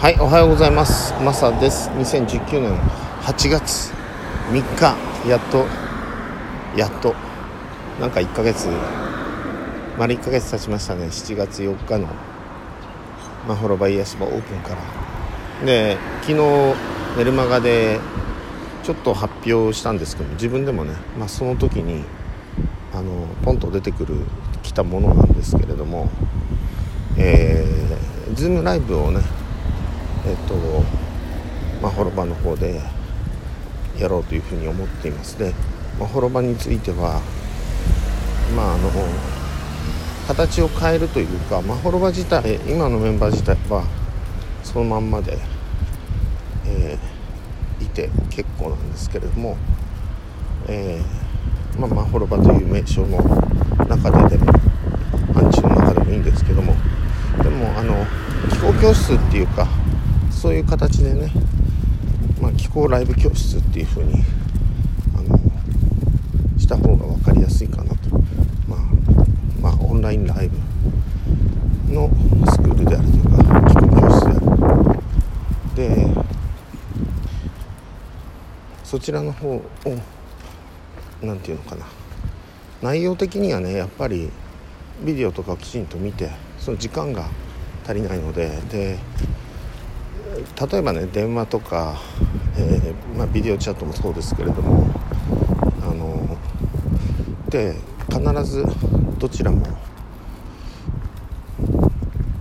はいおはようございます。マサです。2019年8月3日。やっとやっとなんか1ヶ月丸1ヶ月経ちましたね。7月4日のまほろば癒し場オープンから。で昨日メルマガでちょっと発表したんですけど自分でもね、まあ、その時にあのポンと出てくる来たものなんですけれどもえー、ズームライブをねえっ、とまあ、滅場の方でやろうというふうに思っていますで、まあ、滅場についてはまああの形を変えるというか、まあ、滅場自体今のメンバー自体はそのまんまで、えー、いて結構なんですけれども、えー、まあ、ま、滅場という名称の中ででもアンチの中でもいいんですけどもでもあの気候教室っていうかそういう形でね、まあ、気候ライブ教室っていう風にあのした方が分かりやすいかなと、まあ、まあオンラインライブのスクールであるというか気候教室である。でそちらの方を何て言うのかな。内容的にはねやっぱりビデオとかをきちんと見てその時間が足りないのでで例えばね電話とか、えー、まあ、ビデオチャットもそうですけれどもあので必ずどちらも、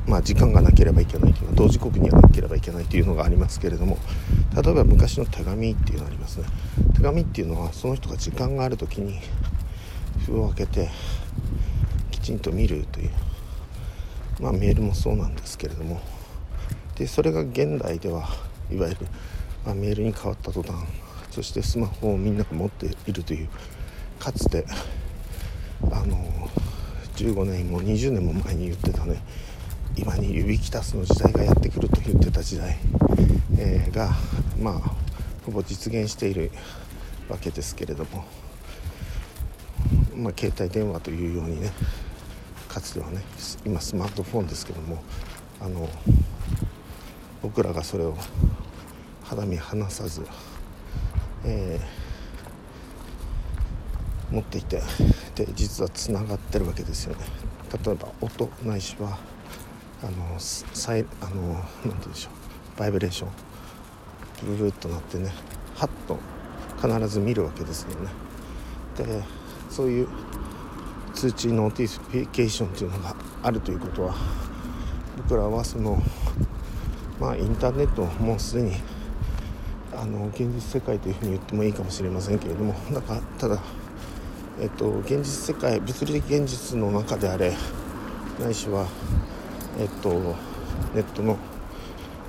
まあ、時間がなければいけないというのは同時刻にはなければいけないというのがありますけれども例えば昔の手紙っていうのがありますね。手紙っていうのはその人が時間がある時に封を開けてきちんと見るというまあ、メールもそうなんですけれどもでそれが現代ではいわゆる、まあ、メールに変わった途端そしてスマホをみんなが持っているというかつてあの15年も20年も前に言ってたね今に指きたすの時代がやってくると言ってた時代、えー、がまあほぼ実現しているわけですけれども、まあ、携帯電話というようにねかつてはね今スマートフォンですけどもあの僕らがそれを肌身離さず、えー、持っていてで実はつながってるわけですよね。例えば音ないしはあのサイあのなんて言うんでしょう。バイブレーション。ブルルっとなってねハッと必ず見るわけですよね。でそういう通知 notification というのがあるということは僕らはそのまあインターネットもうすでにあの現実世界というふうに言ってもいいかもしれませんけれどもだかただえっと現実世界物理的現実の中であれないしはえっとネットの、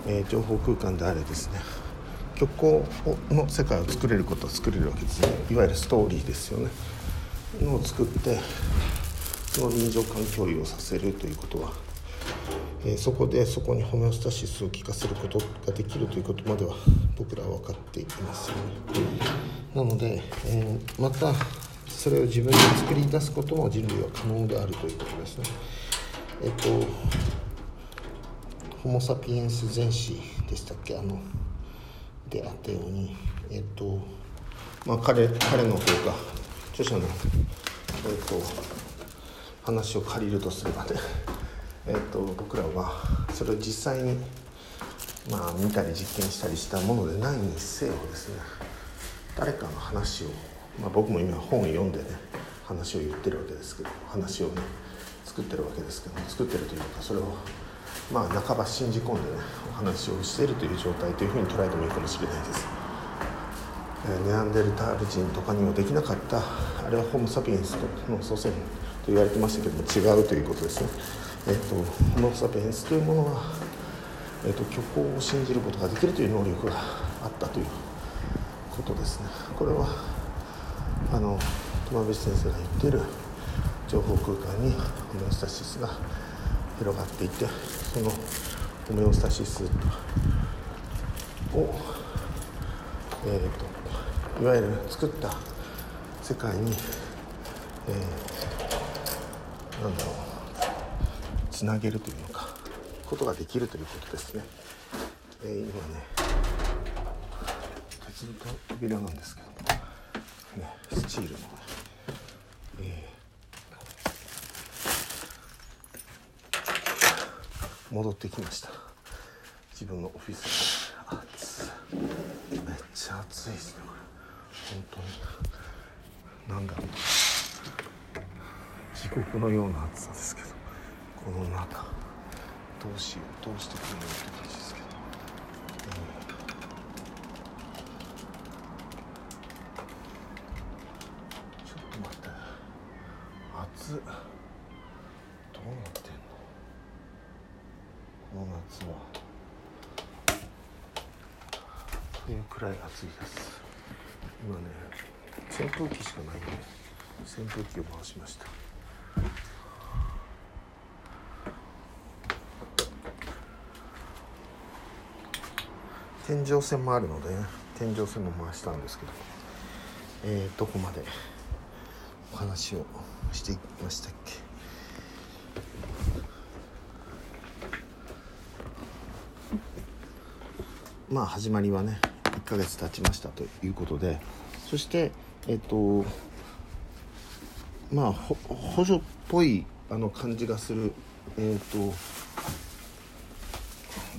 えー、情報空間であれですね虚構の世界を作れることは作れるわけですね。いわゆるストーリーですよね。のを作ってその臨場感共有をさせるということは、えー、そこでそこにホメオスタシスを効かせることができるということまでは僕らは分かっていますよね。なので、えー、またそれを自分で作り出すことも人類は可能であるということですね。えっ、とホモ・サピエンス全史でしたっけ？あのであったようにえっ、とまあ彼彼の方が著者の、えーと、話を借りるとすればね、えーと、僕らはそれを実際に、まあ、見たり実験したりしたものでないにせよですね誰かの話を、まあ、僕も今本を読んでね話を言ってるわけですけど話をね作ってるわけですけど作ってるというかそれをまあ半ば信じ込んでねお話をしているという状態というふうに捉えてもいいかもしれないです。ネアンデルタール人とかにもできなかったあれはホモ・サピエンスの祖先と言われてましたけども違うということですね。えっと、ホモ・サピエンスというものは、えっと、虚構を信じることができるという能力があったということですね。これはあの友淵先生が言っている情報空間にホメオスタシスが広がっていてそのホメオスタシスをえーと、いわゆる作った世界に、えー、なんだろうつなげるというのかことができるということですね。えー、今ね鉄の扉なんですけど、ね、スチールの、えー、戻ってきました。自分のオフィス暑めっちゃ暑いですね本当に。なんだろう地獄のような暑さですけど。この中。どうしようどうしてくるのって感じですけど、ちょっと待って。暑どうなってんの？この夏は。というくらい暑いです。今ね扇風機しかないんで扇風機を回しました。天井線もあるので、ね、天井線も回したんですけど、えー、どこまでお話をしていきましたっけ？まあ始まりはね1ヶ月経ちましたということでそしてえっ、ー、とまあ補助っぽいあの感じがするえっ、ー、と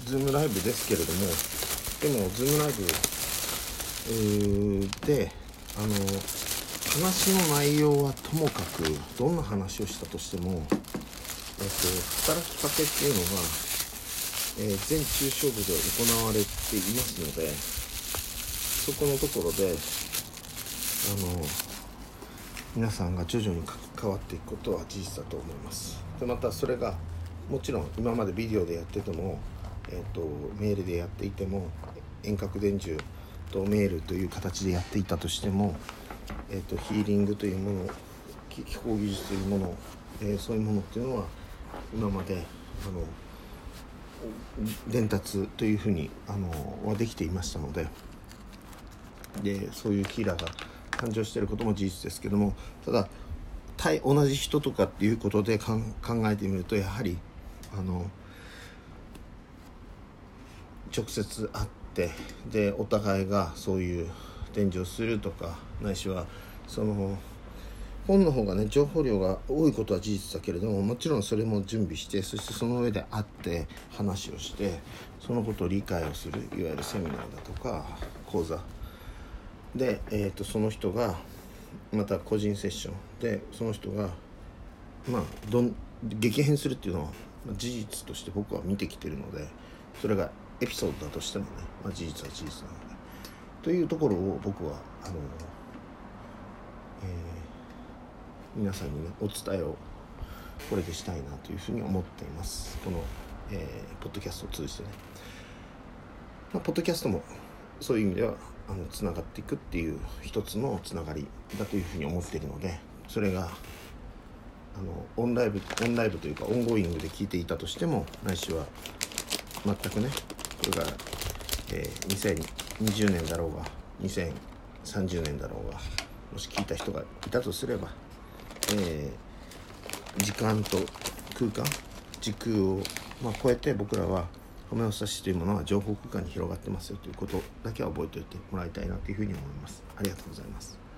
ズームライブですけれどもでも、ズームライブ、で、あの、話の内容はともかく、どんな話をしたとしても、えっ、と、働きかけっていうのが、えー、全中小部で行われていますので、そこのところで、あの、皆さんが徐々に関わっていくことは事実だと思います。で、またそれが、もちろん今までビデオでやってても、えーと、メールでやっていても遠隔伝授とメールという形でやっていたとしても、えーと、ヒーリングというもの気候技術というもの、えー、そういうものっていうのは今まであの伝達というふうにあのはできていましたのででそういうヒーラーが誕生していることも事実ですけどもただ対同じ人とかっていうことで考えてみるとやはりあの直接会っててでお互いがそういう展示をするとかないしはその本の方がね情報量が多いことは事実だけれどももちろんそれも準備してそしてその上で会って話をしてそのことを理解をするいわゆるセミナーだとか講座。で、えーと、その人がまた個人セッション。でその人がまあどん激変するっていうのは事実として僕は見てきてるのでそれがエピソードだとしてもね、まあ、事実は事実なので。というところを僕はあの、えー、皆さんにねお伝えをこれでしたいなというふうに思っています。この、えー、ポッドキャストを通じてね、まあ、ポッドキャストもそういう意味ではあのつながっていくっていう一つのつながりだというふうに思っているのでそれがあの on live on live というか ongoing で聞いていたとしてもないしは全くねこれが、えー、2020年だろうが2030年だろうがもし聞いた人がいたとすれば、えー、時間と空間時空を、まあ、超えて僕らはホメオスタシというものは情報空間に広がってますよということだけは覚えておいてもらいたいなというふうに思います。ありがとうございます。